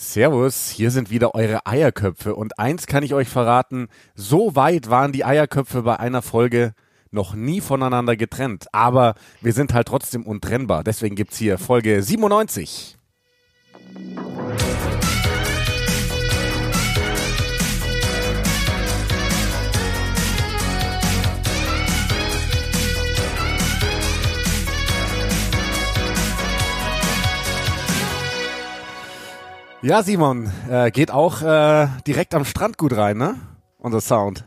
Servus, hier sind wieder eure Eierköpfe und eins kann ich euch verraten, so weit waren die Eierköpfe bei einer Folge noch nie voneinander getrennt, aber wir sind halt trotzdem untrennbar, deswegen gibt's hier Folge 97. Ja, Simon, äh, geht auch äh, direkt am Strand gut rein, ne? Unser Sound.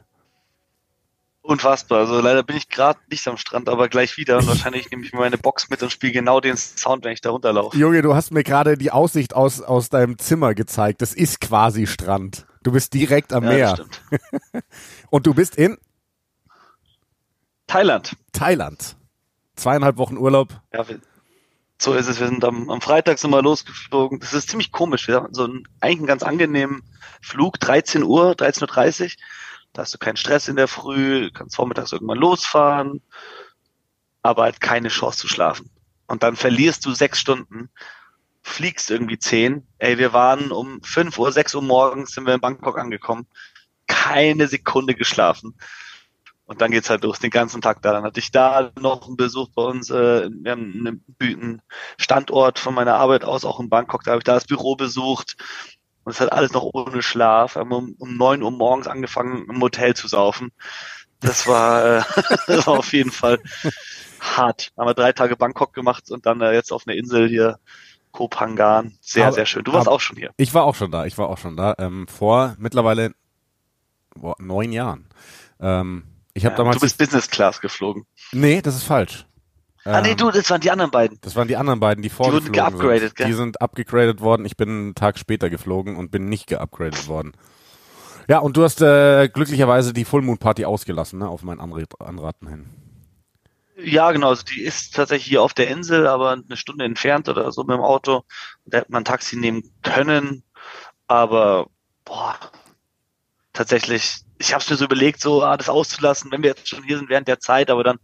Unfassbar. Also leider bin ich gerade nicht am Strand, aber gleich wieder. Und wahrscheinlich nehme ich mir meine Box mit und spiele genau den Sound, wenn ich da runterlaufe. Junge, du hast mir gerade die Aussicht aus, aus deinem Zimmer gezeigt. Das ist quasi Strand. Du bist direkt am Ja, Meer. stimmt. Und du bist in Thailand. Thailand. Zweieinhalb Wochen Urlaub. Ja, wir, so ist es. Wir sind am, am Freitag sind wir losgeflogen. Das ist ziemlich komisch. Wir haben so einen, eigentlich einen ganz angenehmen Flug, 13 Uhr, 13.30 Uhr. Da hast du keinen Stress in der Früh, kannst vormittags irgendwann losfahren, aber halt keine Chance zu schlafen. Und dann verlierst du sechs Stunden, fliegst irgendwie zehn. Ey, wir waren um 5 Uhr, 6 Uhr morgens sind wir in Bangkok angekommen. Keine Sekunde geschlafen. Und dann geht's halt los, den ganzen Tag da. Dann hatte ich da noch einen Besuch bei uns. Äh, wir haben einen, Standort von meiner Arbeit aus, auch in Bangkok. Da habe ich da das Büro besucht. Und es hat alles noch ohne Schlaf. Wir haben um, um 9 Uhr morgens angefangen, im Hotel zu saufen. Das war, äh, das war auf jeden Fall hart. Haben wir drei Tage Bangkok gemacht und dann äh, jetzt auf einer Insel hier, Koh Phangan. Sehr, Aber- sehr schön. Du warst aber- auch schon hier. Ich war auch schon da. Ich war auch schon da. Ähm, vor mittlerweile boah, neun Jahren. Ähm, ich habe Ja, damals. du bist Business Class geflogen. nee, das ist falsch. ah, nee, Ähm, du, das waren die anderen beiden. Das waren die anderen beiden, die vorgeflogen geupgradet, sind. gell? Die sind abgegradet worden. Ich bin einen Tag später geflogen und bin nicht geupgradet worden. Ja, und du hast äh, glücklicherweise die Full Moon Party ausgelassen, ne, auf mein Anre Anraten hin. Ja, genau. Also die ist tatsächlich hier auf der Insel, aber eine Stunde entfernt oder so mit dem Auto. Da hätte man ein Taxi nehmen können. Aber boah, tatsächlich, ich habe es mir so überlegt, so ah, das auszulassen, wenn wir jetzt schon hier sind während der Zeit, aber dann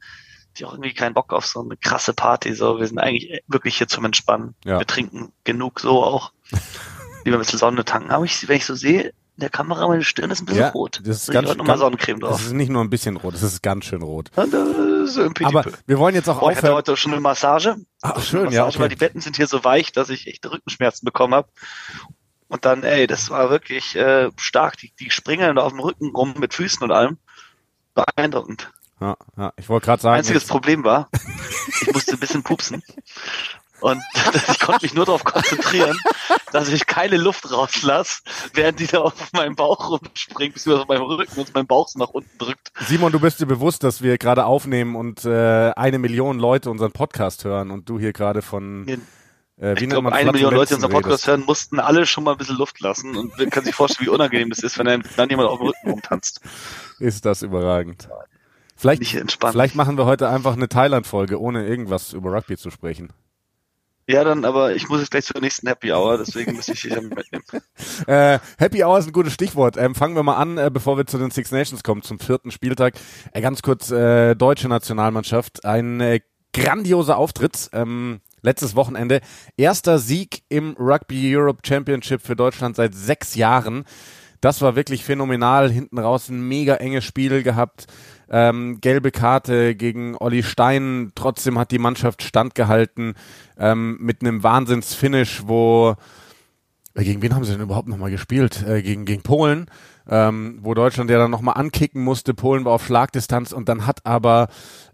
ich auch irgendwie keinen Bock auf so eine krasse Party. So, wir sind eigentlich wirklich hier zum Entspannen. Ja. Wir trinken genug so auch. Lieber ein bisschen Sonne tanken. Aber ich, wenn ich so sehe, in der Kamera, meine Stirn ist ein bisschen Ja, rot. das ist ich ganz- ganz- Sonnencreme Das drauf. ist nicht nur ein bisschen rot, das ist ganz schön rot. Und, äh, so Aber wir wollen jetzt auch Boah, ich hatte aufhören. heute schon eine Massage. Ach, schön, Massage, ja, Weil okay. die Betten sind hier so weich, dass ich echt Rückenschmerzen bekommen habe. Und dann, ey, das war wirklich äh, stark. Die, die springen da auf dem Rücken rum mit Füßen und allem. Beeindruckend. Ja, ja, ich wollte gerade sagen, Einziges Problem war, ich musste ein bisschen pupsen. Und ich konnte mich nur darauf konzentrieren, dass ich keine Luft rauslasse, während die da auf meinem Bauch rumspringt, beziehungsweise auf meinem Rücken und mein Bauch so nach unten drückt. Simon, du bist dir bewusst, dass wir gerade aufnehmen und äh, eine Million Leute unseren Podcast hören und du hier gerade von äh, wie Ich glaube, eine Million Leute, die unseren Podcast hören, mussten alle schon mal ein bisschen Luft lassen. Und man kann sich vorstellen, wie unangenehm das ist, wenn dann, dann jemand auf dem Rücken rumtanzt. Ist das überragend. Vielleicht, Nicht entspannt. vielleicht machen wir heute einfach eine Thailand-Folge, ohne irgendwas über Rugby zu sprechen. Ja, dann, aber ich muss jetzt gleich zur nächsten Happy Hour, deswegen muss ich dich ja mitnehmen. Äh, Happy Hour ist ein gutes Stichwort. Ähm, fangen wir mal an, äh, bevor wir zu den Six Nations kommen, zum vierten Spieltag. Äh, ganz kurz, äh, deutsche Nationalmannschaft. Ein äh, grandioser Auftritt. Ähm, letztes Wochenende. Erster Sieg im Rugby Europe Championship für Deutschland seit sechs Jahren. Das war wirklich phänomenal. Hinten raus ein mega enges Spiel gehabt. Ähm, gelbe Karte gegen Olli Stein. Trotzdem hat die Mannschaft standgehalten ähm, mit einem Wahnsinns-Finish, wo äh, gegen wen haben sie denn überhaupt nochmal gespielt? Äh, gegen, gegen Polen, ähm, wo Deutschland ja dann nochmal ankicken musste. Polen war auf Schlagdistanz und dann hat aber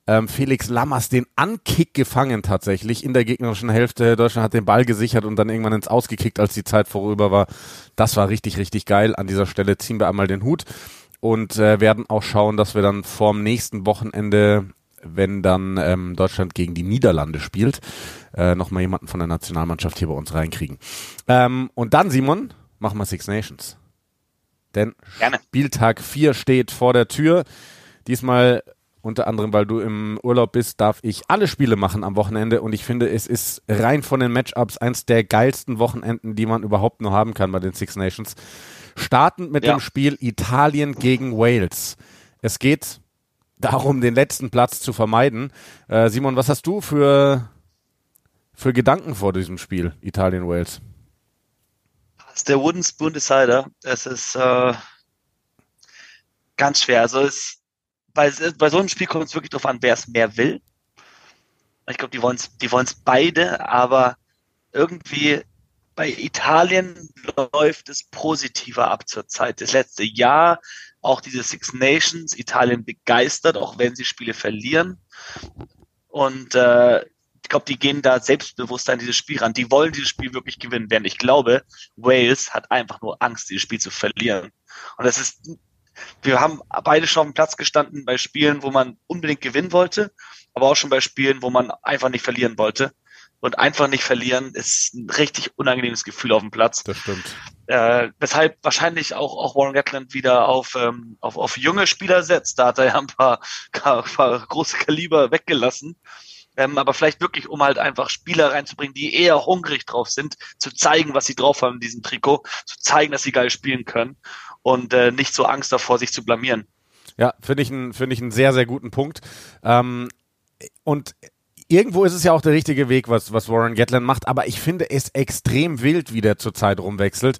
ähm, Felix Lammers den Ankick gefangen tatsächlich in der gegnerischen Hälfte. Deutschland hat den Ball gesichert und dann irgendwann ins Ausgekickt, als die Zeit vorüber war. Das war richtig, richtig geil. An dieser Stelle ziehen wir einmal den Hut und äh, werden auch schauen, dass wir dann vorm nächsten Wochenende wenn dann ähm, Deutschland gegen die Niederlande spielt, äh, nochmal jemanden von der Nationalmannschaft hier bei uns reinkriegen. Ähm, und dann, Simon, machen wir Six Nations. Denn Gerne. Spieltag 4 steht vor der Tür. Diesmal unter anderem, weil du im Urlaub bist, darf ich alle Spiele machen am Wochenende und ich finde, es ist rein von den Matchups eins der geilsten Wochenenden, die man überhaupt nur haben kann bei den Six Nations. Startend mit Ja. dem Spiel Italien gegen Wales. Es geht darum, den letzten Platz zu vermeiden. Äh, Simon, was hast du für, für Gedanken vor diesem Spiel Italien-Wales? Ist der Wooden Spoon Decider. Es ist äh, ganz schwer. Also es, bei, bei so einem Spiel kommt es wirklich darauf an, wer es mehr will. Ich glaube, die wollen es die wollen's beide, aber irgendwie bei Italien läuft es positiver ab zur Zeit. Das letzte Jahr, auch diese Six Nations, Italien begeistert, auch wenn sie Spiele verlieren. Und äh, ich glaube, die gehen da selbstbewusst an dieses Spiel ran. Die wollen dieses Spiel wirklich gewinnen, während ich glaube, Wales hat einfach nur Angst, dieses Spiel zu verlieren. Und das ist, wir haben beide schon auf dem Platz gestanden bei Spielen, wo man unbedingt gewinnen wollte, aber auch schon bei Spielen, wo man einfach nicht verlieren wollte. Und einfach nicht verlieren ist ein richtig unangenehmes Gefühl auf dem Platz. Das stimmt. Äh, weshalb wahrscheinlich auch, auch Warren Gatland wieder auf, ähm, auf, auf junge Spieler setzt. Da hat er ja ein paar, ein paar große Kaliber weggelassen. Ähm, aber vielleicht wirklich, um halt einfach Spieler reinzubringen, die eher hungrig drauf sind, zu zeigen, was sie drauf haben in diesem Trikot, zu zeigen, dass sie geil spielen können und äh, nicht so Angst davor, sich zu blamieren. Ja, finde ich, ein, finde ich einen sehr, sehr guten Punkt. Ähm, und irgendwo ist es ja auch der richtige Weg, was, was Warren Gatland macht, aber ich finde es extrem wild, wie der zurzeit rumwechselt.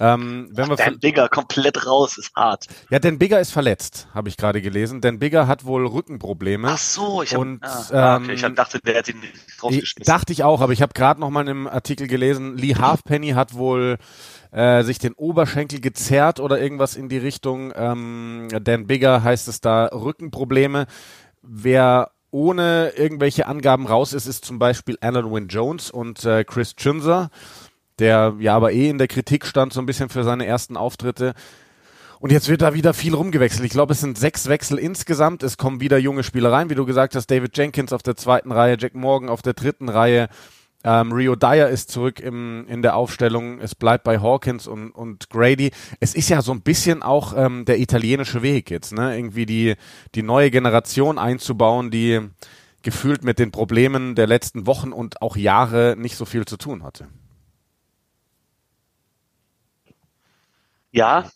Ähm, wenn Ach, wir Dan Bigger komplett raus, ist hart. Ja, Dan Bigger ist verletzt, habe ich gerade gelesen. Dan Bigger hat wohl Rückenprobleme. Ach so, ich, hab, und, ah, okay, ich hab, dachte, der hätte ihn rausgeschmissen. Dachte ich auch, aber ich habe gerade noch mal in einem Artikel gelesen, Lee Halfpenny hat wohl äh, sich den Oberschenkel gezerrt oder irgendwas in die Richtung. Ähm, Dan Bigger heißt es da Rückenprobleme. Wer ohne irgendwelche Angaben raus ist, ist zum Beispiel Alan Wynne Jones und äh, Chris Chinzer, der ja aber eh in der Kritik stand, so ein bisschen für seine ersten Auftritte. Und jetzt wird da wieder viel rumgewechselt. Ich glaube, es sind sechs Wechsel insgesamt. Es kommen wieder junge Spieler rein, wie du gesagt hast. David Jenkins auf der zweiten Reihe, Jack Morgan auf der dritten Reihe. Ähm, Rio Dyer ist zurück im, in der Aufstellung. Es bleibt bei Hawkins und, und Grady. Es ist ja so ein bisschen auch ähm, der italienische Weg jetzt, ne? Irgendwie die, die neue Generation einzubauen, die gefühlt mit den Problemen der letzten Wochen und auch Jahre nicht so viel zu tun hatte. Ja,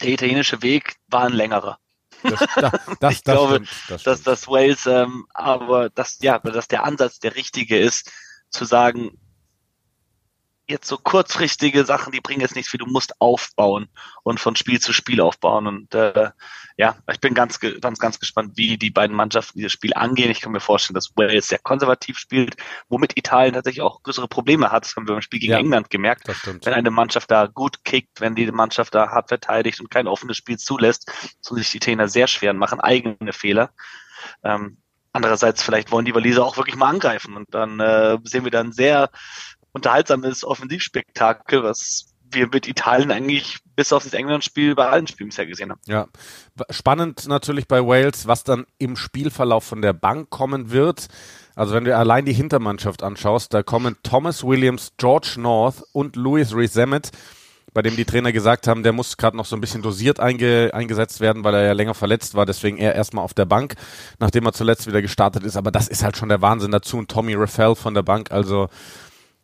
der italienische Weg war ein längerer. Das, das, das, ich glaube, stimmt, das dass das Wales, ähm, aber dass ja, dass der Ansatz der richtige ist, zu sagen, jetzt so kurzfristige Sachen, die bringen jetzt nichts viel, du musst aufbauen und von Spiel zu Spiel aufbauen. Und äh, ja, ich bin ganz, ganz, ganz gespannt, wie die beiden Mannschaften dieses Spiel angehen. Ich kann mir vorstellen, dass Wales sehr konservativ spielt, womit Italien tatsächlich auch größere Probleme hat. Das haben wir beim Spiel gegen ja, England gemerkt. Wenn eine Mannschaft da gut kickt, wenn die Mannschaft da hart verteidigt und kein offenes Spiel zulässt, so sich die Italiener sehr schwer und machen eigene Fehler. Ähm, Andererseits, vielleicht wollen die Waliser auch wirklich mal angreifen und dann äh, sehen wir dann sehr unterhaltsames Offensivspektakel, was wir mit Italien eigentlich bis auf das England-Spiel bei allen Spielen bisher gesehen haben. Ja, spannend natürlich bei Wales, was dann im Spielverlauf von der Bank kommen wird. Also wenn du allein die Hintermannschaft anschaust, da kommen Thomas Williams, George North und Louis Rees-Zammit bei dem die Trainer gesagt haben, der muss gerade noch so ein bisschen dosiert einge eingesetzt werden, weil er ja länger verletzt war, deswegen er erstmal auf der Bank, nachdem er zuletzt wieder gestartet ist. Aber das ist halt schon der Wahnsinn dazu. Und Tommy Raffel von der Bank, also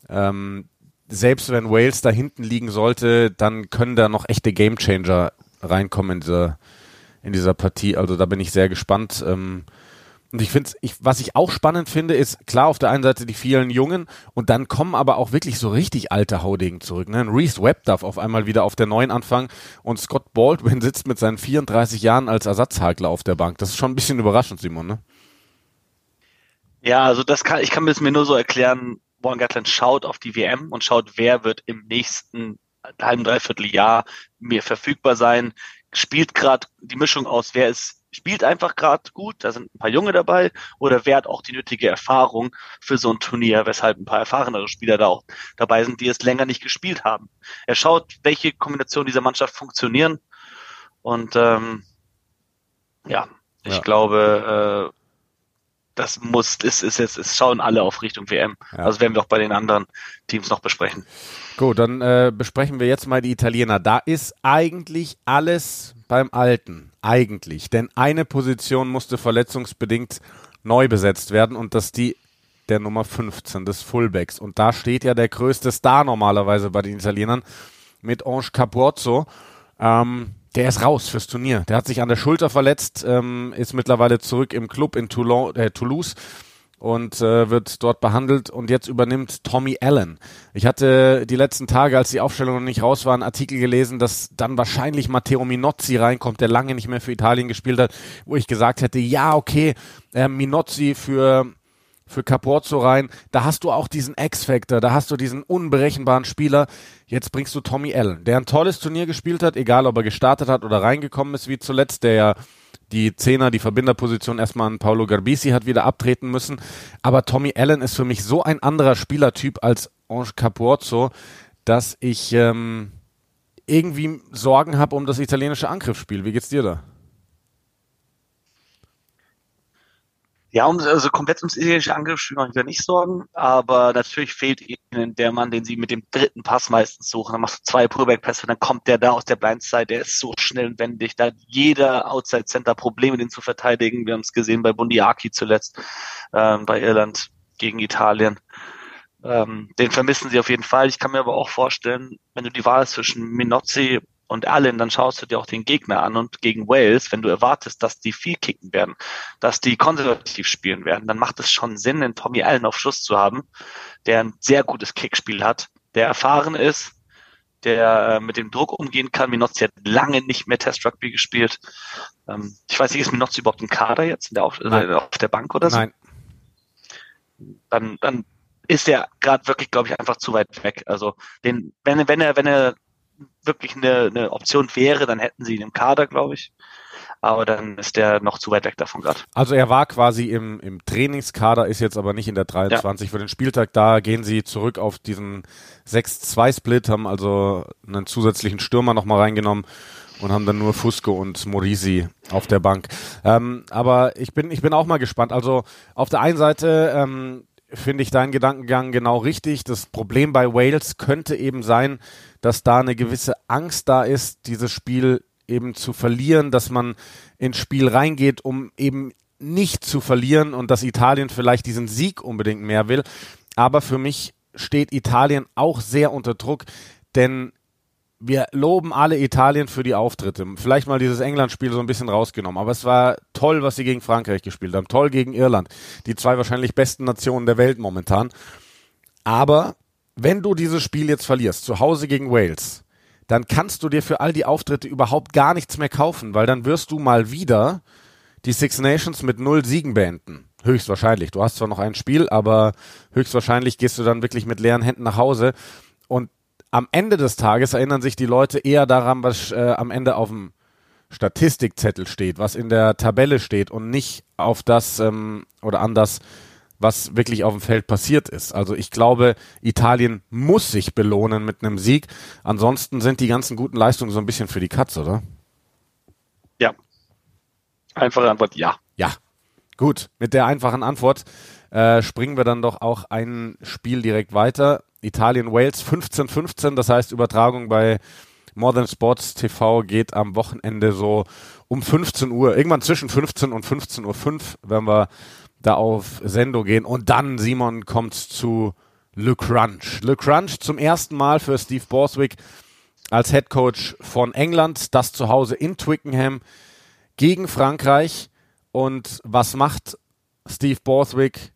ähm, selbst wenn Wales da hinten liegen sollte, dann können da noch echte Gamechanger reinkommen in dieser, in dieser Partie. Also da bin ich sehr gespannt. Ähm, und ich finde, ich, was ich auch spannend finde, ist klar auf der einen Seite die vielen Jungen und dann kommen aber auch wirklich so richtig alte Haudegen zurück. Ne? Reese Webb darf auf einmal wieder auf der neuen anfangen und Scott Baldwin sitzt mit seinen 34 Jahren als Ersatzhakler auf der Bank. Das ist schon ein bisschen überraschend, Simon, ne? Ja, also das kann, ich kann mir das mir nur so erklären, Warren Gatland schaut auf die WM und schaut, wer wird im nächsten halben, dreiviertel Jahr mir verfügbar sein, spielt gerade die Mischung aus, wer ist spielt einfach gerade gut, da sind ein paar Junge dabei oder wer hat auch die nötige Erfahrung für so ein Turnier, weshalb ein paar erfahrenere Spieler da auch dabei sind, die es länger nicht gespielt haben. Er schaut, welche Kombinationen dieser Mannschaft funktionieren und ähm, ja, ich ja. glaube, äh, das muss, ist, ist jetzt, es schauen alle auf Richtung WM. Ja. Also werden wir auch bei den anderen Teams noch besprechen. Gut, dann äh, besprechen wir jetzt mal die Italiener. Da ist eigentlich alles beim Alten. Eigentlich. Denn eine Position musste verletzungsbedingt neu besetzt werden und das die der Nummer 15 des Fullbacks. Und da steht ja der größte Star normalerweise bei den Italienern mit Ange Capozzo. Ähm, der ist raus fürs Turnier. Der hat sich an der Schulter verletzt, ähm, ist mittlerweile zurück im Club in Toulon, äh, Toulouse und äh, wird dort behandelt und jetzt übernimmt Tommy Allen. Ich hatte die letzten Tage, als die Aufstellung noch nicht raus war, einen Artikel gelesen, dass dann wahrscheinlich Matteo Minozzi reinkommt, der lange nicht mehr für Italien gespielt hat, wo ich gesagt hätte, ja, okay, äh, Minozzi für für Capozzo rein. Da hast du auch diesen X-Factor, da hast du diesen unberechenbaren Spieler. Jetzt bringst du Tommy Allen, der ein tolles Turnier gespielt hat, egal ob er gestartet hat oder reingekommen ist, wie zuletzt, der ja die Zehner, die Verbinderposition erstmal an Paolo Garbisi hat wieder abtreten müssen. Aber Tommy Allen ist für mich so ein anderer Spielertyp als Ange Capozzo, dass ich ähm, irgendwie Sorgen habe um das italienische Angriffsspiel. Wie geht's dir da? Ja, um, also komplett ums italienische Angriffsspiel mache ich mir nicht Sorgen, aber natürlich fehlt ihnen der Mann, den sie mit dem dritten Pass meistens suchen. Dann machst du zwei Pullback-Pässe, dann kommt der da aus der Blindside, der ist so schnell und wendig, da hat jeder Outside-Center Probleme, den zu verteidigen. Wir haben es gesehen bei Bundiaki zuletzt, ähm, bei Irland gegen Italien. Ähm, den vermissen sie auf jeden Fall. Ich kann mir aber auch vorstellen, wenn du die Wahl zwischen Minozzi und Allen, dann schaust du dir auch den Gegner an und gegen Wales, wenn du erwartest, dass die viel kicken werden, dass die konservativ spielen werden, dann macht es schon Sinn, einen Tommy Allen auf Schuss zu haben, der ein sehr gutes Kickspiel hat, der erfahren ist, der äh, mit dem Druck umgehen kann. Minozzi hat lange nicht mehr Test Rugby gespielt. Ähm, ich weiß nicht, ist Minozzi überhaupt ein Kader jetzt der auf, äh, auf der Bank oder so? Nein. Dann, dann ist er gerade wirklich, glaube ich, einfach zu weit weg. Also den, wenn, wenn er, wenn er wirklich eine, eine Option wäre, dann hätten sie ihn im Kader, glaube ich. Aber dann ist der noch zu weit weg davon gerade. Also er war quasi im, im Trainingskader, ist jetzt aber nicht in der 23 ja. für den Spieltag. Da gehen sie zurück auf diesen 6-2-Split, haben also einen zusätzlichen Stürmer nochmal reingenommen und haben dann nur Fusco und Morisi auf der Bank. Ähm, aber ich bin, ich bin auch mal gespannt. Also auf der einen Seite ähm, finde ich deinen Gedankengang genau richtig. Das Problem bei Wales könnte eben sein, dass da eine gewisse Angst da ist, dieses Spiel eben zu verlieren, dass man ins Spiel reingeht, um eben nicht zu verlieren und dass Italien vielleicht diesen Sieg unbedingt mehr will. Aber für mich steht Italien auch sehr unter Druck, denn wir loben alle Italien für die Auftritte. Vielleicht mal dieses England-Spiel so ein bisschen rausgenommen. Aber es war toll, was sie gegen Frankreich gespielt haben. Toll gegen Irland. Die zwei wahrscheinlich besten Nationen der Welt momentan. Aber wenn du dieses Spiel jetzt verlierst, zu Hause gegen Wales, dann kannst du dir für all die Auftritte überhaupt gar nichts mehr kaufen, weil dann wirst du mal wieder die Six Nations mit null Siegen beenden. Höchstwahrscheinlich. Du hast zwar noch ein Spiel, aber höchstwahrscheinlich gehst du dann wirklich mit leeren Händen nach Hause. Am Ende des Tages erinnern sich die Leute eher daran, was äh, am Ende auf dem Statistikzettel steht, was in der Tabelle steht und nicht auf das ähm, oder an das, was wirklich auf dem Feld passiert ist. Also ich glaube, Italien muss sich belohnen mit einem Sieg. Ansonsten sind die ganzen guten Leistungen so ein bisschen für die Katz, oder? Ja. Einfache Antwort, ja. Ja. Gut, mit der einfachen Antwort äh, springen wir dann doch auch ein Spiel direkt weiter. Italien-Wales 15-15, das heißt Übertragung bei Modern Sports TV geht am Wochenende so um 15 Uhr, irgendwann zwischen 15 und 15.05 Uhr werden wir da auf Sendo gehen. Und dann, Simon, kommt zu Le Crunch. Le Crunch zum ersten Mal für Steve Borswick als Head Coach von England, das zu Hause in Twickenham gegen Frankreich. Und was macht Steve Borthwick?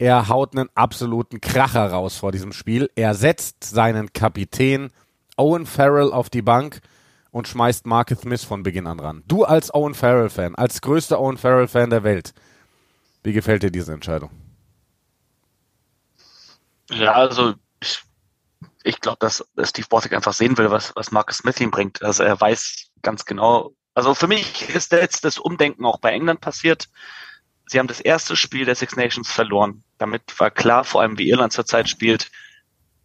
Er haut einen absoluten Kracher raus vor diesem Spiel. Er setzt seinen Kapitän Owen Farrell auf die Bank und schmeißt Marcus Smith von Beginn an ran. Du als Owen Farrell-Fan, als größter Owen Farrell-Fan der Welt, wie gefällt dir diese Entscheidung? Ja, also ich, ich glaube, dass Steve Borthwick einfach sehen will, was, was Marcus Smith ihm bringt. Also er weiß ganz genau. Also für mich ist jetzt das Umdenken auch bei England passiert. Sie haben das erste Spiel der Six Nations verloren. Damit war klar, vor allem wie Irland zurzeit spielt,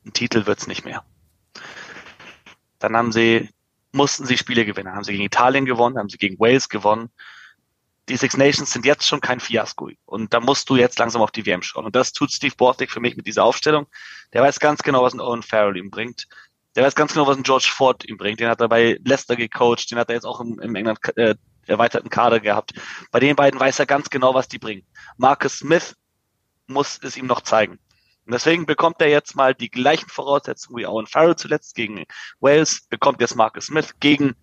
ein Titel wird's nicht mehr. Dann haben sie, mussten sie Spiele gewinnen. Haben sie gegen Italien gewonnen, haben sie gegen Wales gewonnen die Six Nations sind jetzt schon kein Fiasko. Und da musst du jetzt langsam auf die WM schauen. Und das tut Steve Borthwick für mich mit dieser Aufstellung. Der weiß ganz genau, was ein Owen Farrell ihm bringt. Der weiß ganz genau, was ein George Ford ihm bringt. Den hat er bei Leicester gecoacht. Den hat er jetzt auch im, im England äh, erweiterten Kader gehabt. Bei den beiden weiß er ganz genau, was die bringen. Marcus Smith muss es ihm noch zeigen. Und deswegen bekommt er jetzt mal die gleichen Voraussetzungen wie Owen Farrell zuletzt gegen Wales, bekommt jetzt Marcus Smith gegen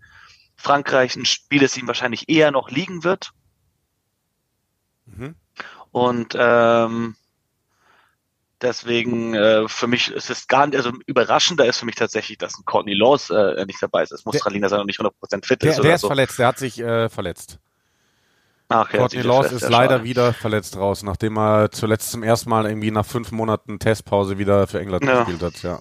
Frankreich ein Spiel, das ihm wahrscheinlich eher noch liegen wird. Mhm. Und ähm, Deswegen äh, für mich ist es gar nicht, also überraschender ist für mich tatsächlich, dass ein Courtney Laws äh, nicht dabei ist. Es muss dran liegen, dass er noch nicht 100% fit der, ist. Der oder ist so. verletzt, der hat sich äh, verletzt. Ach, okay, Courtney Laws ist leider wieder verletzt raus, nachdem er zuletzt zum ersten Mal irgendwie nach fünf Monaten Testpause wieder für England ja. gespielt hat. Ja.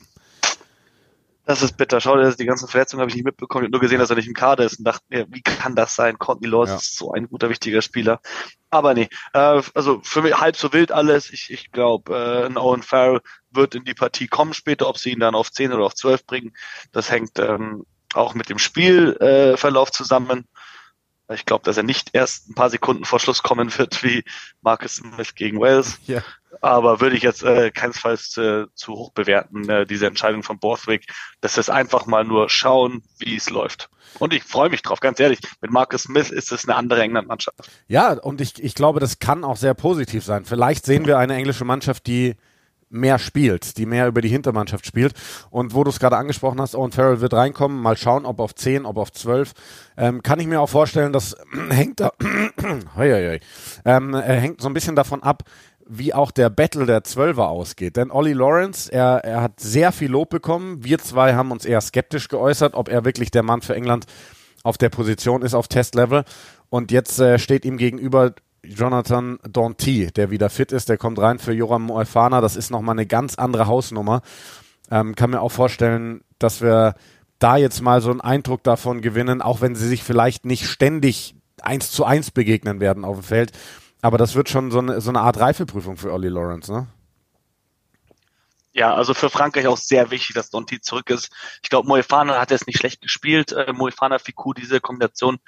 Das ist bitter. Schau dir die ganzen Verletzungen habe ich nicht mitbekommen. Ich habe nur gesehen, dass er nicht im Kader ist und dachte mir, wie kann das sein? Courtney Laws ja. ist so ein guter, wichtiger Spieler. Aber nee, äh, also für mich halb so wild alles. Ich, ich glaube, äh, ein Owen Farrell wird in die Partie kommen später. Ob sie ihn dann auf 10 oder auf 12 bringen, das hängt ähm, auch mit dem Spielverlauf äh, zusammen. Ich glaube, dass er nicht erst ein paar Sekunden vor Schluss kommen wird wie Marcus Smith gegen Wales. Ja. Aber würde ich jetzt äh, keinesfalls äh, zu hoch bewerten, äh, diese Entscheidung von Borthwick. Das ist einfach mal nur schauen, wie es läuft. Und ich freue mich drauf, ganz ehrlich. Mit Marcus Smith ist es eine andere England-Mannschaft. Ja, und ich, ich glaube, das kann auch sehr positiv sein. Vielleicht sehen wir eine englische Mannschaft, die mehr spielt, die mehr über die Hintermannschaft spielt. Und wo du es gerade angesprochen hast, Owen Farrell wird reinkommen, mal schauen, ob auf 10, ob auf 12. Ähm, kann ich mir auch vorstellen, das hängt da, ähm, äh, hängt so ein bisschen davon ab, wie auch der Battle der Zwölfer ausgeht. Denn Ollie Lawrence, er, er hat sehr viel Lob bekommen. Wir zwei haben uns eher skeptisch geäußert, ob er wirklich der Mann für England auf der Position ist auf Testlevel. Und jetzt äh, steht ihm gegenüber Jonathan Danty, der wieder fit ist, der kommt rein für Joram Moefana. Das ist nochmal eine ganz andere Hausnummer. Ähm, kann mir auch vorstellen, dass wir da jetzt mal so einen Eindruck davon gewinnen, auch wenn sie sich vielleicht nicht ständig eins zu eins begegnen werden auf dem Feld. Aber das wird schon so eine, so eine Art Reifeprüfung für Ollie Lawrence, ne? Ja, also für Frankreich auch sehr wichtig, dass Donti zurück ist. Ich glaube, Moefana hat jetzt nicht schlecht gespielt. Äh, Moefana, Fiku, diese Kombination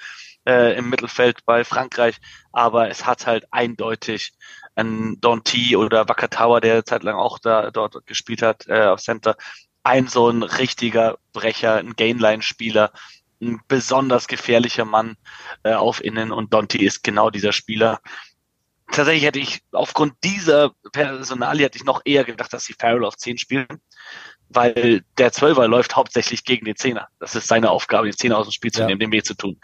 äh, im Mittelfeld bei Frankreich, aber es hat halt eindeutig ein Donti oder Wakatawa, der zeitlang auch da dort gespielt hat äh, auf Center, ein so ein richtiger Brecher, ein Gainline-Spieler, ein besonders gefährlicher Mann äh, auf Innen und Donti ist genau dieser Spieler. Tatsächlich hätte ich aufgrund dieser Personalie hätte ich noch eher gedacht, dass sie Farrell auf 10 spielen, weil der Zwölfer läuft hauptsächlich gegen den Zehner. Das ist seine Aufgabe, den Zehner aus dem Spiel zu ja. nehmen, den weh zu tun.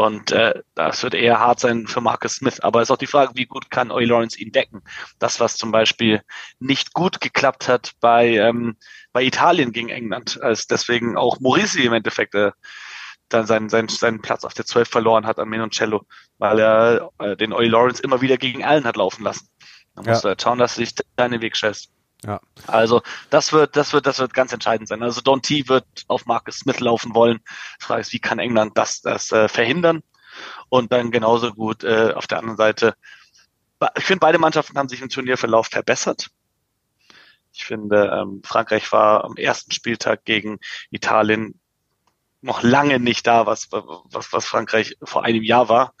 Und äh, das wird eher hart sein für Marcus Smith. Aber es ist auch die Frage, wie gut kann Oy Lawrence ihn decken? Das, was zum Beispiel nicht gut geklappt hat bei, ähm, bei Italien gegen England, als deswegen auch Morisi im Endeffekt äh, dann seinen, seinen, seinen Platz auf der 12 verloren hat an Menoncello, weil er äh, den Oy Lawrence immer wieder gegen Allen hat laufen lassen. Da musst ja. du halt schauen, dass du dich deinen Weg scheißt. Ja. Also das wird, das wird, das wird ganz entscheidend sein. Also Don T wird auf Marcus Smith laufen wollen. Die Frage ist, wie kann England das, das äh, verhindern? Und dann genauso gut äh, auf der anderen Seite. Ich finde, beide Mannschaften haben sich im Turnierverlauf verbessert. Ich finde, ähm, Frankreich war am ersten Spieltag gegen Italien noch lange nicht da, was, was, was Frankreich vor einem Jahr war.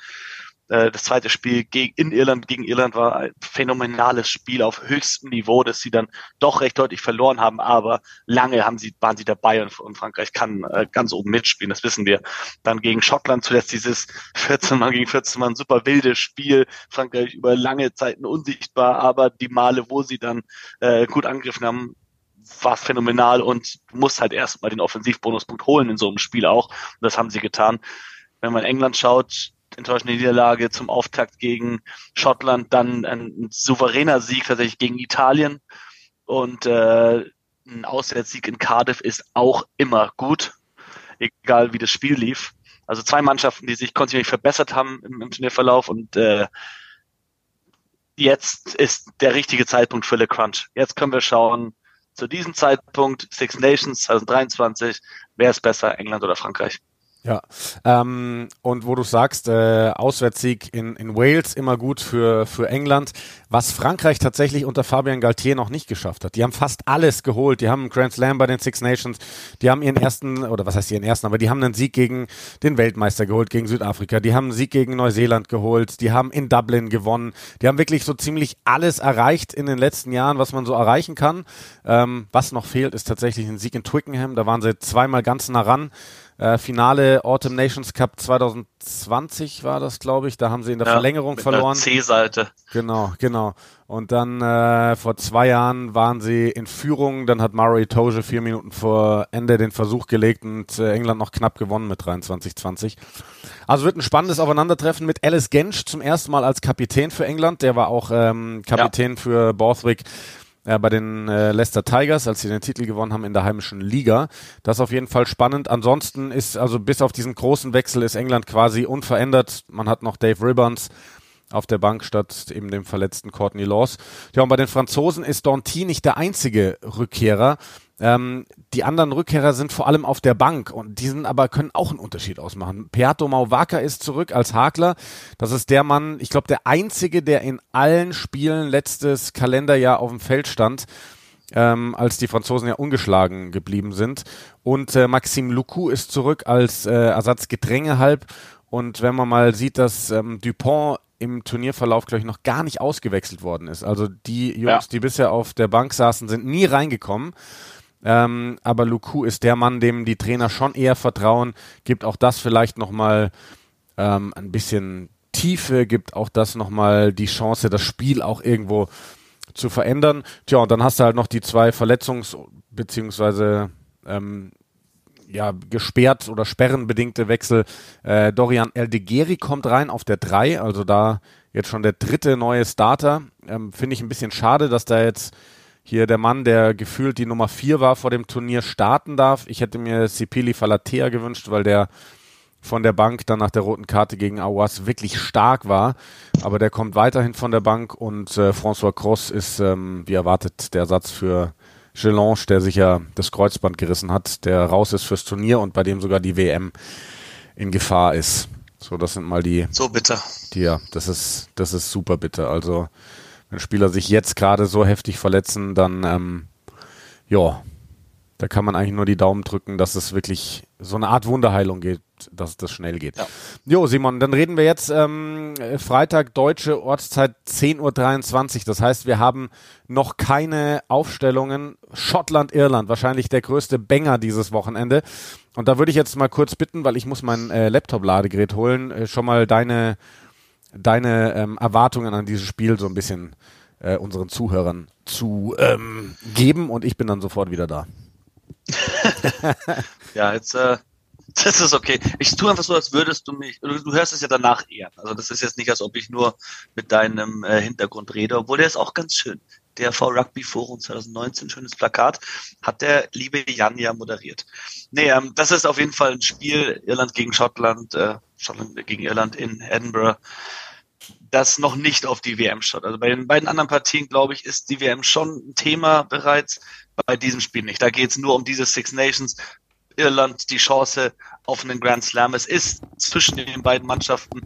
Äh, das zweite Spiel in Irland gegen Irland war ein phänomenales Spiel auf höchstem Niveau, das sie dann doch recht deutlich verloren haben, aber lange haben sie, waren sie dabei und, und Frankreich kann äh, ganz oben mitspielen, das wissen wir. Dann gegen Schottland zuletzt dieses 14 Mann gegen 14 Mann super wildes Spiel, Frankreich über lange Zeiten unsichtbar, aber die Male, wo sie dann äh, gut angegriffen haben, war phänomenal und muss halt erstmal den Offensivbonuspunkt holen in so einem Spiel auch. Und das haben sie getan. Wenn man England schaut, enttäuschende Niederlage zum Auftakt gegen Schottland, dann ein souveräner Sieg tatsächlich gegen Italien und äh, ein Auswärtssieg in Cardiff ist auch immer gut, egal wie das Spiel lief. Also zwei Mannschaften, die sich kontinuierlich verbessert haben im, im Turnierverlauf und äh, jetzt ist der richtige Zeitpunkt für Le Crunch. Jetzt können wir schauen, zu diesem Zeitpunkt, Six Nations 2023, wer ist besser, England oder Frankreich? Ja, ähm, und wo du sagst, äh, Auswärtssieg in, in Wales immer gut für, für England, was Frankreich tatsächlich unter Fabian Galtier noch nicht geschafft hat. Die haben fast alles geholt. Die haben einen Grand Slam bei den Six Nations, die haben ihren ersten, oder was heißt ihren ersten, aber die haben einen Sieg gegen den Weltmeister geholt, gegen Südafrika, die haben einen Sieg gegen Neuseeland geholt, die haben in Dublin gewonnen, die haben wirklich so ziemlich alles erreicht in den letzten Jahren, was man so erreichen kann. Ähm, was noch fehlt, ist tatsächlich ein Sieg in Twickenham, da waren sie zweimal ganz nah ran. Äh, Finale Autumn Nations Cup 2020 war das, glaube ich. Da haben sie in der ja, Verlängerung mit verloren. C-Seite. Genau, genau. Und dann äh, vor zwei Jahren waren sie in Führung. Dann hat Murray Toge vier Minuten vor Ende den Versuch gelegt und äh, England noch knapp gewonnen mit 23-20. Also wird ein spannendes Aufeinandertreffen mit Alice Gensch zum ersten Mal als Kapitän für England. Der war auch ähm, Kapitän ja. für Borthwick äh, bei den äh, Leicester Tigers, als sie den Titel gewonnen haben in der heimischen Liga. Das ist auf jeden Fall spannend. Ansonsten ist, also bis auf diesen großen Wechsel ist England quasi unverändert. Man hat noch Dave Ribbons auf der Bank statt eben dem verletzten Courtney Laws. Ja, und bei den Franzosen ist Danty nicht der einzige Rückkehrer. Ähm, die anderen Rückkehrer sind vor allem auf der Bank und die sind aber können auch einen Unterschied ausmachen. Peato Mauwaka ist zurück als Hakler. Das ist der Mann, ich glaube, der einzige, der in allen Spielen letztes Kalenderjahr auf dem Feld stand. Ähm, als die Franzosen ja ungeschlagen geblieben sind. Und äh, Maxime Loukou ist zurück als äh, Ersatzgedrängehalb. Und wenn man mal sieht, dass ähm, Dupont im Turnierverlauf, glaube ich, noch gar nicht ausgewechselt worden ist. Also die Jungs, ja. die bisher auf der Bank saßen, sind nie reingekommen. Ähm, aber Luku ist der Mann, dem die Trainer schon eher vertrauen, gibt auch das vielleicht nochmal ähm, ein bisschen Tiefe, gibt auch das nochmal die Chance, das Spiel auch irgendwo zu verändern. Tja, und dann hast du halt noch die zwei Verletzungs- beziehungsweise ähm, ja, gesperrt oder sperrenbedingte Wechsel. Äh, Dorian Eldegeri kommt rein auf der 3, also da jetzt schon der dritte neue Starter. Ähm, Finde ich ein bisschen schade, dass da jetzt hier der Mann, der gefühlt die Nummer 4 war vor dem Turnier, starten darf. Ich hätte mir Sipili Falatea gewünscht, weil der von der Bank dann nach der roten Karte gegen Awas wirklich stark war. Aber der kommt weiterhin von der Bank und äh, François Cross ist, ähm, wie erwartet, der Ersatz für Gelange, der sich ja das Kreuzband gerissen hat, der raus ist fürs Turnier und bei dem sogar die WM in Gefahr ist. So, das sind mal die. So bitter. Die, ja, das ist, das ist super bitter. Also, wenn Spieler sich jetzt gerade so heftig verletzen, dann, ähm, ja, da kann man eigentlich nur die Daumen drücken, dass es wirklich so eine Art Wunderheilung geht, dass das schnell geht. Ja. Jo, Simon, dann reden wir jetzt ähm, Freitag deutsche Ortszeit 10.23 Uhr. Das heißt, wir haben noch keine Aufstellungen. Schottland, Irland, wahrscheinlich der größte Banger dieses Wochenende. Und da würde ich jetzt mal kurz bitten, weil ich muss mein äh, Laptop-Ladegerät holen, äh, schon mal deine, deine ähm, Erwartungen an dieses Spiel so ein bisschen äh, unseren Zuhörern zu ähm, geben und ich bin dann sofort wieder da. ja, jetzt, äh, das ist okay. Ich tue einfach so, als würdest du mich, du, du hörst es ja danach eher. Also das ist jetzt nicht, als ob ich nur mit deinem äh, Hintergrund rede, obwohl der ist auch ganz schön. Der V Rugby Forum 2019, schönes Plakat, hat der liebe Jan ja moderiert. Nee, ähm, das ist auf jeden Fall ein Spiel, Irland gegen Schottland, äh, Schottland gegen Irland in Edinburgh das noch nicht auf die WM schaut. Also bei den beiden anderen Partien, glaube ich, ist die WM schon ein Thema bereits bei diesem Spiel nicht. Da geht es nur um diese Six Nations. Irland die Chance auf einen Grand Slam. Es ist zwischen den beiden Mannschaften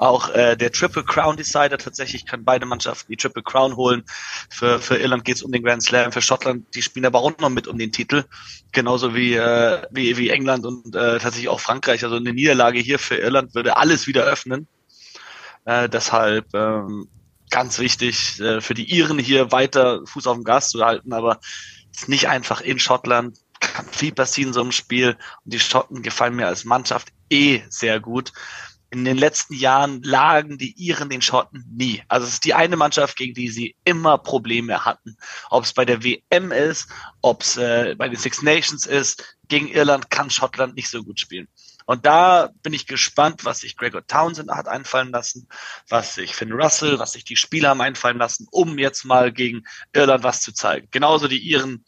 auch äh, der Triple Crown Decider. Tatsächlich können beide Mannschaften die Triple Crown holen. Für, für Irland geht es um den Grand Slam. Für Schottland, die spielen aber auch noch mit um den Titel. Genauso wie, äh, wie, wie England und äh, tatsächlich auch Frankreich. Also eine Niederlage hier für Irland würde alles wieder öffnen. Äh, deshalb ähm, ganz wichtig äh, für die Iren hier weiter Fuß auf dem Gas zu halten. Aber ist nicht einfach in Schottland. Kann viel passieren in so einem Spiel. Und die Schotten gefallen mir als Mannschaft eh sehr gut. In den letzten Jahren lagen die Iren den Schotten nie. Also es ist die eine Mannschaft, gegen die sie immer Probleme hatten. Ob es bei der WM ist, ob es äh, bei den Six Nations ist. Gegen Irland kann Schottland nicht so gut spielen. Und da bin ich gespannt, was sich Gregor Townsend hat einfallen lassen, was sich Finn Russell, was sich die Spieler haben einfallen lassen, um jetzt mal gegen Irland was zu zeigen. Genauso die Iren,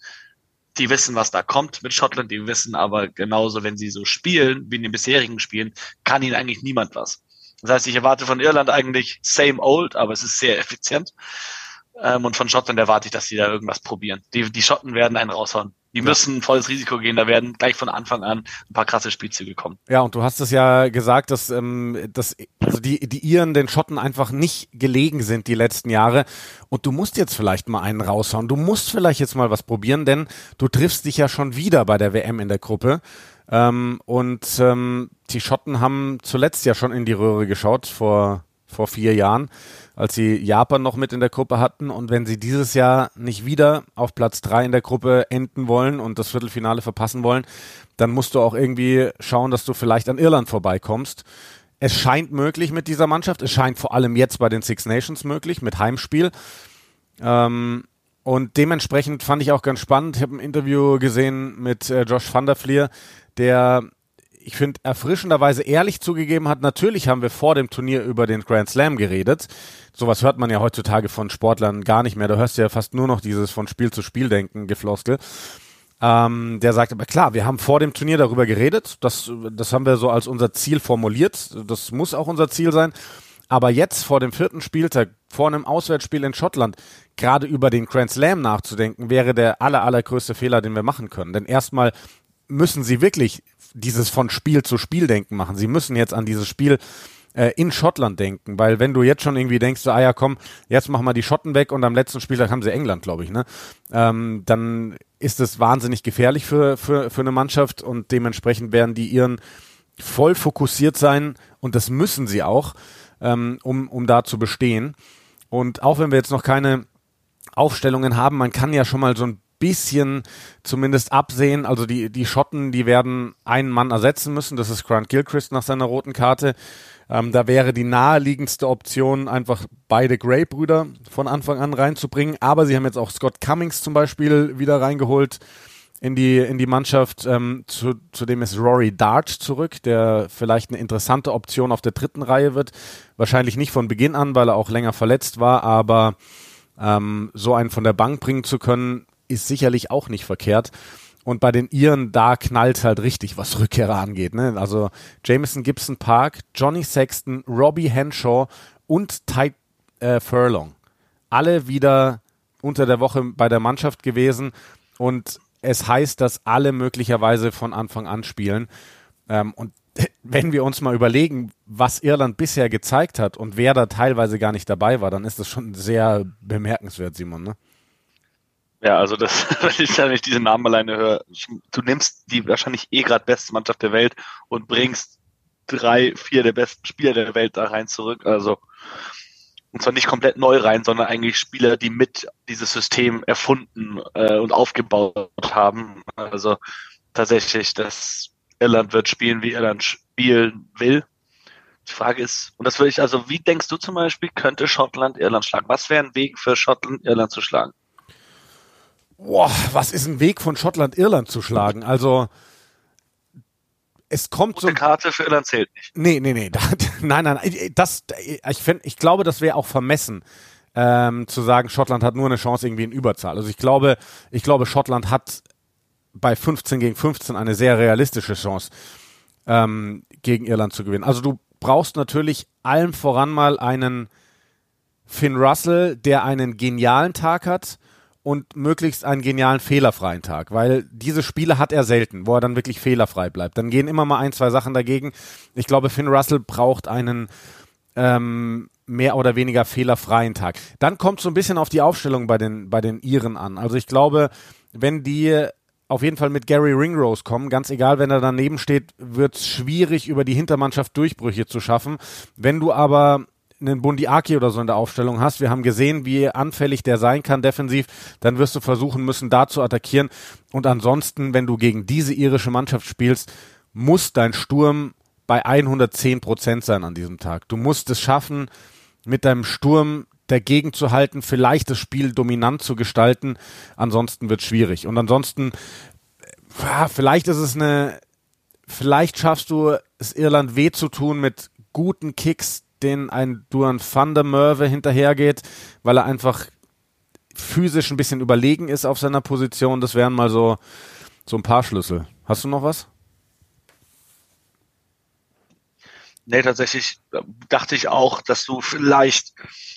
die wissen, was da kommt mit Schottland, die wissen aber genauso, wenn sie so spielen, wie in den bisherigen Spielen, kann ihnen eigentlich niemand was. Das heißt, ich erwarte von Irland eigentlich same old, aber es ist sehr effizient. Ähm, und von Schottland erwarte ich, dass sie da irgendwas probieren. Die, die Schotten werden einen raushauen. Die müssen volles Risiko gehen, da werden gleich von Anfang an ein paar krasse Spielzüge kommen. Ja, und du hast es ja gesagt, dass, ähm, dass also die, die Iren den Schotten einfach nicht gelegen sind die letzten Jahre. Und du musst jetzt vielleicht mal einen raushauen. Du musst vielleicht jetzt mal was probieren, denn du triffst dich ja schon wieder bei der WM in der Gruppe. Ähm, und ähm, die Schotten haben zuletzt ja schon in die Röhre geschaut vor, vor vier Jahren als sie Japan noch mit in der Gruppe hatten. Und wenn sie dieses Jahr nicht wieder auf Platz drei in der Gruppe enden wollen und das Viertelfinale verpassen wollen, dann musst du auch irgendwie schauen, dass du vielleicht an Irland vorbeikommst. Es scheint möglich mit dieser Mannschaft. Es scheint vor allem jetzt bei den Six Nations möglich, mit Heimspiel. Ähm, und dementsprechend fand ich auch ganz spannend. Ich habe ein Interview gesehen mit äh, Josh van der Vlier, der ich finde, erfrischenderweise ehrlich zugegeben hat, natürlich haben wir vor dem Turnier über den Grand Slam geredet. Sowas hört man ja heutzutage von Sportlern gar nicht mehr. Da hörst du ja fast nur noch dieses von Spiel zu Spiel denken, Gefloskel. Ähm, der sagt aber klar, wir haben vor dem Turnier darüber geredet. Das, das haben wir so als unser Ziel formuliert. Das muss auch unser Ziel sein. Aber jetzt vor dem vierten Spieltag, vor einem Auswärtsspiel in Schottland, gerade über den Grand Slam nachzudenken, wäre der aller, allergrößte Fehler, den wir machen können. Denn erstmal müssen sie wirklich dieses von Spiel zu Spiel denken machen. Sie müssen jetzt an dieses Spiel äh, in Schottland denken, weil wenn du jetzt schon irgendwie denkst, so, ah ja, komm, jetzt machen wir die Schotten weg und am letzten Spieltag haben sie England, glaube ich, ne? Ähm, dann ist es wahnsinnig gefährlich für, für, für eine Mannschaft und dementsprechend werden die ihren voll fokussiert sein und das müssen sie auch, ähm, um, um da zu bestehen. Und auch wenn wir jetzt noch keine Aufstellungen haben, man kann ja schon mal so ein bisschen zumindest absehen. Also die, die Schotten, die werden einen Mann ersetzen müssen. Das ist Grant Gilchrist nach seiner roten Karte. Ähm, da wäre die naheliegendste Option, einfach beide Gray-Brüder von Anfang an reinzubringen. Aber sie haben jetzt auch Scott Cummings zum Beispiel wieder reingeholt in die, in die Mannschaft. Ähm, zu, zudem ist Rory Dart zurück, der vielleicht eine interessante Option auf der dritten Reihe wird. Wahrscheinlich nicht von Beginn an, weil er auch länger verletzt war, aber ähm, so einen von der Bank bringen zu können, ist sicherlich auch nicht verkehrt. Und bei den Iren, da knallt halt richtig, was Rückkehrer angeht. Ne? Also Jameson Gibson Park, Johnny Sexton, Robbie Henshaw und Ty äh, Furlong. Alle wieder unter der Woche bei der Mannschaft gewesen. Und es heißt, dass alle möglicherweise von Anfang an spielen. Ähm, und wenn wir uns mal überlegen, was Irland bisher gezeigt hat und wer da teilweise gar nicht dabei war, dann ist das schon sehr bemerkenswert, Simon. Ne? Ja, also das, wenn ich da nicht diese Namen alleine höre, du nimmst die wahrscheinlich eh gerade beste Mannschaft der Welt und bringst drei, vier der besten Spieler der Welt da rein zurück. Also und zwar nicht komplett neu rein, sondern eigentlich Spieler, die mit dieses System erfunden äh, und aufgebaut haben. Also tatsächlich, dass Irland wird spielen, wie Irland spielen will. Die Frage ist, und das würde ich, also wie denkst du zum Beispiel, könnte Schottland Irland schlagen? Was wäre ein Weg für Schottland Irland zu schlagen? Boah, was ist ein Weg von Schottland Irland zu schlagen? Also es kommt Gute so. Karte für Irland zählt nicht. Nee, nee, nee. nein, nein, das, ich, find, ich glaube, das wäre auch vermessen, ähm, zu sagen, Schottland hat nur eine Chance irgendwie in Überzahl. Also ich glaube, ich glaube, Schottland hat bei 15 gegen 15 eine sehr realistische Chance, ähm, gegen Irland zu gewinnen. Also du brauchst natürlich allem voran mal einen Finn Russell, der einen genialen Tag hat und möglichst einen genialen fehlerfreien Tag, weil diese Spiele hat er selten, wo er dann wirklich fehlerfrei bleibt. Dann gehen immer mal ein, zwei Sachen dagegen. Ich glaube, Finn Russell braucht einen ähm, mehr oder weniger fehlerfreien Tag. Dann kommt so ein bisschen auf die Aufstellung bei den, bei den Iren an. Also ich glaube, wenn die auf jeden Fall mit Gary Ringrose kommen. Ganz egal, wenn er daneben steht, wird es schwierig, über die Hintermannschaft Durchbrüche zu schaffen. Wenn du aber einen Bundiaki oder so in der Aufstellung hast, wir haben gesehen, wie anfällig der sein kann defensiv, dann wirst du versuchen müssen, da zu attackieren. Und ansonsten, wenn du gegen diese irische Mannschaft spielst, muss dein Sturm bei 110 Prozent sein an diesem Tag. Du musst es schaffen, mit deinem Sturm dagegen zu halten, vielleicht das Spiel dominant zu gestalten. Ansonsten wird es schwierig. Und ansonsten, vielleicht ist es eine, vielleicht schaffst du es Irland weh zu tun mit guten Kicks, den ein Duan van der Merwe hinterhergeht, weil er einfach physisch ein bisschen überlegen ist auf seiner Position. Das wären mal so, so ein paar Schlüssel. Hast du noch was? Nee, tatsächlich äh, dachte ich auch, dass du vielleicht,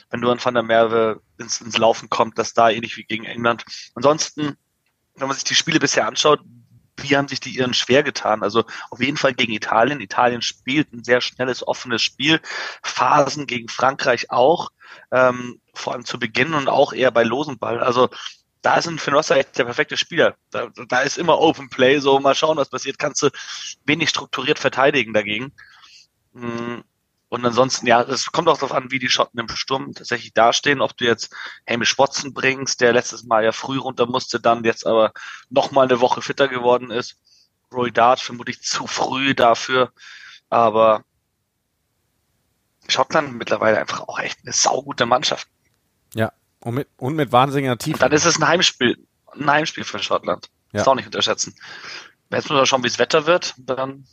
wenn du an Van der Merwe ins, ins Laufen kommt, dass da ähnlich wie gegen England. Ansonsten, wenn man sich die Spiele bisher anschaut, wie haben sich die Iren schwer getan? Also auf jeden Fall gegen Italien. Italien spielt ein sehr schnelles, offenes Spiel. Phasen gegen Frankreich auch, ähm, vor allem zu Beginn und auch eher bei losen Ball. Also da ist ein Finossa echt der perfekte Spieler. Da, da ist immer Open Play, so mal schauen, was passiert. Kannst du wenig strukturiert verteidigen dagegen. Mm, und ansonsten, ja, es kommt auch darauf an, wie die Schotten im Sturm tatsächlich dastehen. Ob du jetzt Hamish Watson bringst, der letztes Mal ja früh runter musste, dann jetzt aber nochmal eine Woche fitter geworden ist. Roy Dart vermutlich zu früh dafür. Aber Schottland mittlerweile einfach auch echt eine saugute Mannschaft. Ja, und mit, und mit wahnsinniger Tiefe. Und dann ist es ein Heimspiel. Ein Heimspiel für Schottland. Ja. Ist auch nicht unterschätzen. Jetzt muss man schauen, wie das Wetter wird. Dann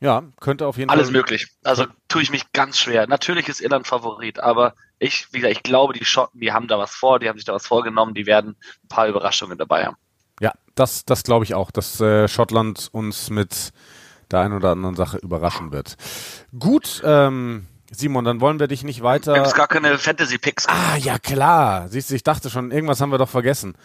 Ja, könnte auf jeden Alles Fall. Alles möglich. Also tue ich mich ganz schwer. Natürlich ist Irland Favorit, aber ich, wie gesagt, ich glaube, die Schotten, die haben da was vor, die haben sich da was vorgenommen, die werden ein paar Überraschungen dabei haben. Ja, das, das glaube ich auch, dass äh, Schottland uns mit der einen oder anderen Sache überraschen wird. Gut, ähm, Simon, dann wollen wir dich nicht weiter. Haben gar keine Fantasy-Picks. Ah, ja klar. Siehst du, ich dachte schon, irgendwas haben wir doch vergessen.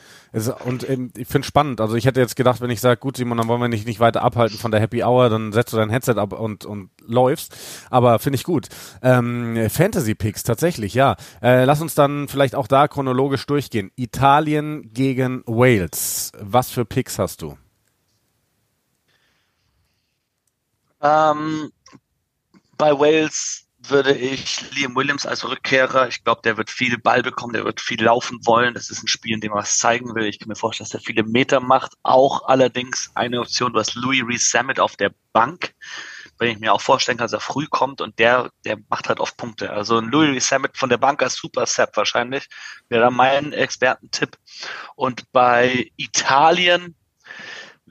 Und ähm, ich finde spannend. Also ich hätte jetzt gedacht, wenn ich sage, gut, Simon, dann wollen wir dich nicht weiter abhalten von der Happy Hour, dann setzt du dein Headset ab und, und läufst. Aber finde ich gut. Ähm, Fantasy-Picks, tatsächlich, ja. Äh, lass uns dann vielleicht auch da chronologisch durchgehen. Italien gegen Wales. Was für Picks hast du? Ähm, bei Wales würde ich Liam Williams als Rückkehrer, ich glaube, der wird viel Ball bekommen, der wird viel laufen wollen. Das ist ein Spiel, in dem er was zeigen will. Ich kann mir vorstellen, dass er viele Meter macht. Auch allerdings eine Option, du hast Louis Rees Sammet auf der Bank, wenn ich mir auch vorstellen kann, dass er früh kommt und der, der macht halt oft Punkte. Also ein Louis Rees Sammet von der Bank als Super Sap wahrscheinlich wäre mein Expertentipp. Und bei Italien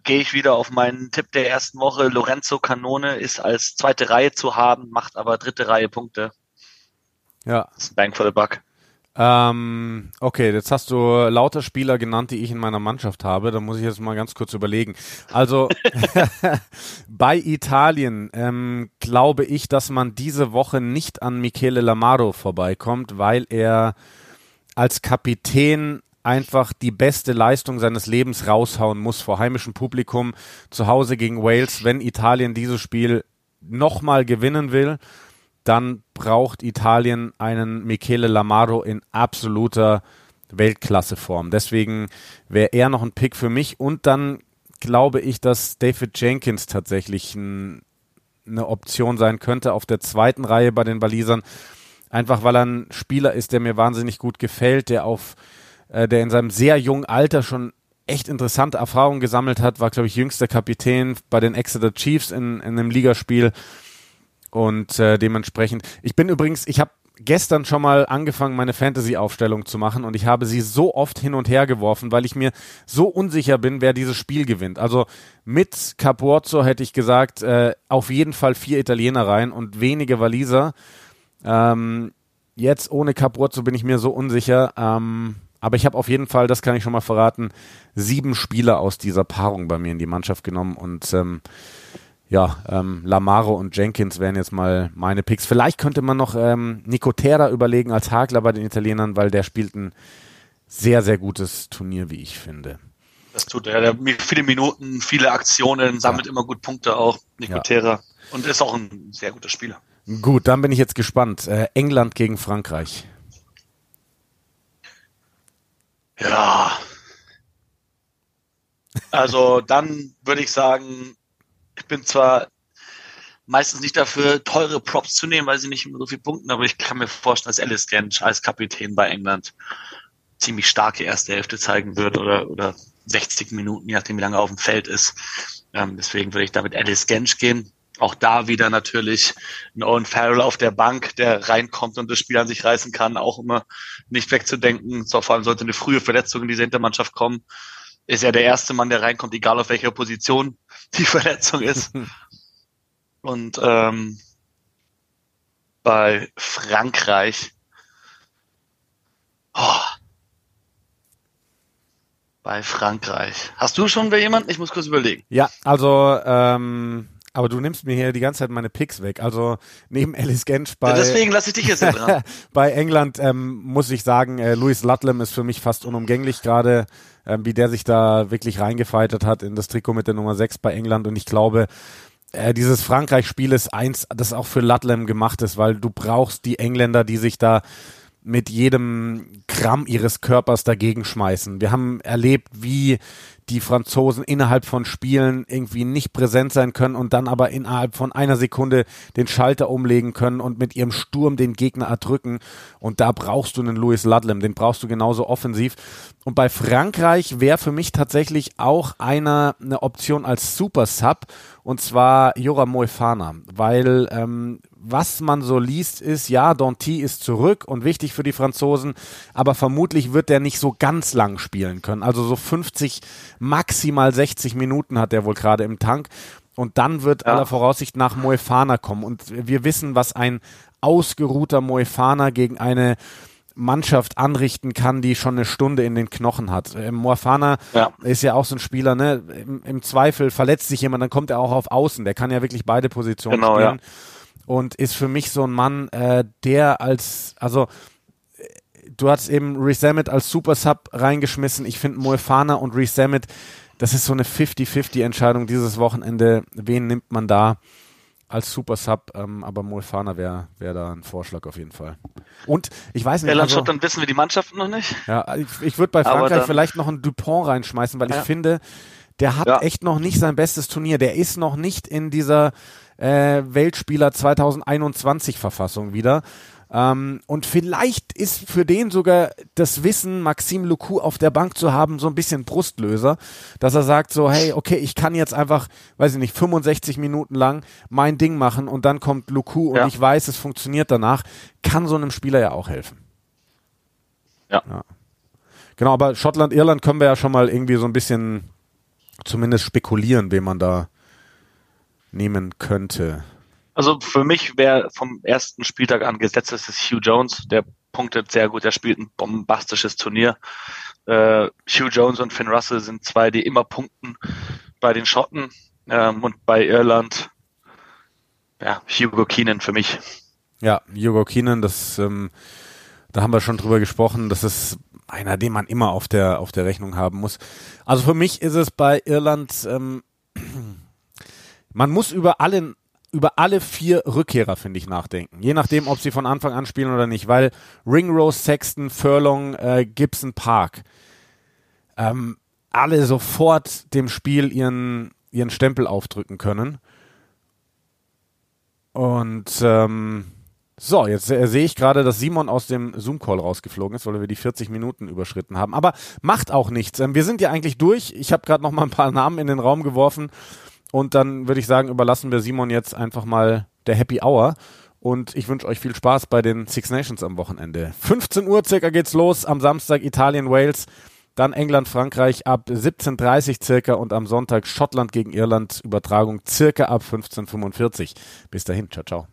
gehe ich wieder auf meinen Tipp der ersten Woche. Lorenzo Canone ist als zweite Reihe zu haben, macht aber dritte Reihe Punkte. Ja. Das ist ein Bang for the Buck. Ähm, okay, jetzt hast du lauter Spieler genannt, die ich in meiner Mannschaft habe. Da muss ich jetzt mal ganz kurz überlegen. Also bei Italien ähm, glaube ich, dass man diese Woche nicht an Michele Lamaro vorbeikommt, weil er als Kapitän einfach die beste Leistung seines Lebens raushauen muss vor heimischem Publikum zu Hause gegen Wales, wenn Italien dieses Spiel nochmal gewinnen will, dann braucht Italien einen Michele Lamaro in absoluter Weltklasseform. Deswegen wäre er noch ein Pick für mich und dann glaube ich, dass David Jenkins tatsächlich ein, eine Option sein könnte auf der zweiten Reihe bei den Walisern. Einfach weil er ein Spieler ist, der mir wahnsinnig gut gefällt, der auf äh, der in seinem sehr jungen Alter schon echt interessante Erfahrungen gesammelt hat, war, glaube ich, jüngster Kapitän bei den Exeter Chiefs in, in einem Ligaspiel. Und äh, dementsprechend, ich bin übrigens, ich habe gestern schon mal angefangen, meine Fantasy-Aufstellung zu machen und ich habe sie so oft hin und her geworfen, weil ich mir so unsicher bin, wer dieses Spiel gewinnt. Also mit Capuozzo hätte ich gesagt, äh, auf jeden Fall vier Italiener rein und wenige Waliser. Ähm, jetzt ohne Capuozzo bin ich mir so unsicher. Ähm, aber ich habe auf jeden Fall, das kann ich schon mal verraten, sieben Spieler aus dieser Paarung bei mir in die Mannschaft genommen und ähm, ja, ähm, Lamaro und Jenkins wären jetzt mal meine Picks. Vielleicht könnte man noch ähm, Nicotera überlegen als Hakler bei den Italienern, weil der spielt ein sehr, sehr gutes Turnier, wie ich finde. Das tut er. Der hat viele Minuten, viele Aktionen, sammelt ja. immer gut Punkte auch, Nicotera. Ja. Und ist auch ein sehr guter Spieler. Gut, dann bin ich jetzt gespannt. Äh, England gegen Frankreich. Ja. Also dann würde ich sagen, ich bin zwar meistens nicht dafür, teure Props zu nehmen, weil sie nicht immer so viel punkten, aber ich kann mir vorstellen, dass Alice Gensch als Kapitän bei England ziemlich starke erste Hälfte zeigen wird oder, oder 60 Minuten, je nachdem wie lange er auf dem Feld ist. Ähm, deswegen würde ich da mit Alice Gensch gehen. Auch da wieder natürlich ein Owen Farrell auf der Bank, der reinkommt und das Spiel an sich reißen kann, auch immer nicht wegzudenken. So, vor allem sollte eine frühe Verletzung in diese Hintermannschaft kommen, ist er der erste Mann, der reinkommt, egal auf welcher Position die Verletzung ist. und ähm, bei Frankreich, oh, bei Frankreich. Hast du schon wer jemanden? Ich muss kurz überlegen. Ja, also ähm, aber du nimmst mir hier die ganze Zeit meine Picks weg. Also neben Alice Gensch bei. Ja, deswegen lasse ich dich jetzt dran. bei England ähm, muss ich sagen, äh, Louis Ludlam ist für mich fast unumgänglich gerade, ähm, wie der sich da wirklich reingefeitet hat in das Trikot mit der Nummer 6 bei England. Und ich glaube, äh, dieses Frankreich-Spiel ist eins, das auch für Ludlam gemacht ist, weil du brauchst die Engländer, die sich da mit jedem Gramm ihres Körpers dagegen schmeißen. Wir haben erlebt, wie die Franzosen innerhalb von Spielen irgendwie nicht präsent sein können und dann aber innerhalb von einer Sekunde den Schalter umlegen können und mit ihrem Sturm den Gegner erdrücken. Und da brauchst du einen Louis Ludlam, den brauchst du genauso offensiv. Und bei Frankreich wäre für mich tatsächlich auch einer eine Option als Super Sub und zwar Jora Moefana, weil ähm, was man so liest, ist, ja, Danty ist zurück und wichtig für die Franzosen, aber vermutlich wird der nicht so ganz lang spielen können. Also so 50, maximal 60 Minuten hat er wohl gerade im Tank. Und dann wird ja. aller Voraussicht nach Moefana kommen. Und wir wissen, was ein ausgeruhter Moefana gegen eine Mannschaft anrichten kann, die schon eine Stunde in den Knochen hat. Ähm, Moefana ja. ist ja auch so ein Spieler, ne? Im, Im, Zweifel verletzt sich jemand, dann kommt er auch auf Außen. Der kann ja wirklich beide Positionen genau, spielen. Ja. Und ist für mich so ein Mann, äh, der als, also du hast eben Resamit als Super Sub reingeschmissen. Ich finde Moefana und Resamit, das ist so eine 50-50 Entscheidung dieses Wochenende. Wen nimmt man da? als Super Sub, ähm, aber Moefana wäre wär da ein Vorschlag auf jeden Fall. Und ich weiß nicht. Irland, also, Schottland wissen wir die Mannschaften noch nicht. Ja, ich, ich würde bei Frankreich vielleicht noch einen Dupont reinschmeißen, weil ja. ich finde, der hat ja. echt noch nicht sein bestes Turnier. Der ist noch nicht in dieser äh, Weltspieler 2021 Verfassung wieder. Ähm, und vielleicht ist für den sogar das Wissen, Maxim Luku auf der Bank zu haben, so ein bisschen Brustlöser, dass er sagt so, hey, okay, ich kann jetzt einfach, weiß ich nicht, 65 Minuten lang mein Ding machen und dann kommt Luku und ja. ich weiß, es funktioniert danach, kann so einem Spieler ja auch helfen. Ja. ja. Genau, aber Schottland, Irland können wir ja schon mal irgendwie so ein bisschen zumindest spekulieren, wen man da nehmen könnte. Also für mich wäre vom ersten Spieltag an gesetzt, ist Hugh Jones. Der punktet sehr gut, er spielt ein bombastisches Turnier. Äh, Hugh Jones und Finn Russell sind zwei, die immer punkten bei den Schotten ähm, und bei Irland. Ja, Hugo Keenan für mich. Ja, Hugo Keenan, das, ähm, da haben wir schon drüber gesprochen. Das ist einer, den man immer auf der auf der Rechnung haben muss. Also für mich ist es bei Irland. Ähm, man muss über alle über alle vier Rückkehrer, finde ich, nachdenken. Je nachdem, ob sie von Anfang an spielen oder nicht, weil Ringrose, Sexton, Furlong, äh, Gibson, Park, ähm, alle sofort dem Spiel ihren, ihren Stempel aufdrücken können. Und ähm, so, jetzt äh, sehe ich gerade, dass Simon aus dem Zoom-Call rausgeflogen ist, weil wir die 40 Minuten überschritten haben. Aber macht auch nichts. Ähm, wir sind ja eigentlich durch. Ich habe gerade noch mal ein paar Namen in den Raum geworfen. Und dann würde ich sagen, überlassen wir Simon jetzt einfach mal der Happy Hour. Und ich wünsche euch viel Spaß bei den Six Nations am Wochenende. 15 Uhr circa geht's los. Am Samstag Italien, Wales. Dann England, Frankreich ab 17.30 Uhr circa und am Sonntag Schottland gegen Irland. Übertragung circa ab 15.45 Uhr. Bis dahin. Ciao, ciao.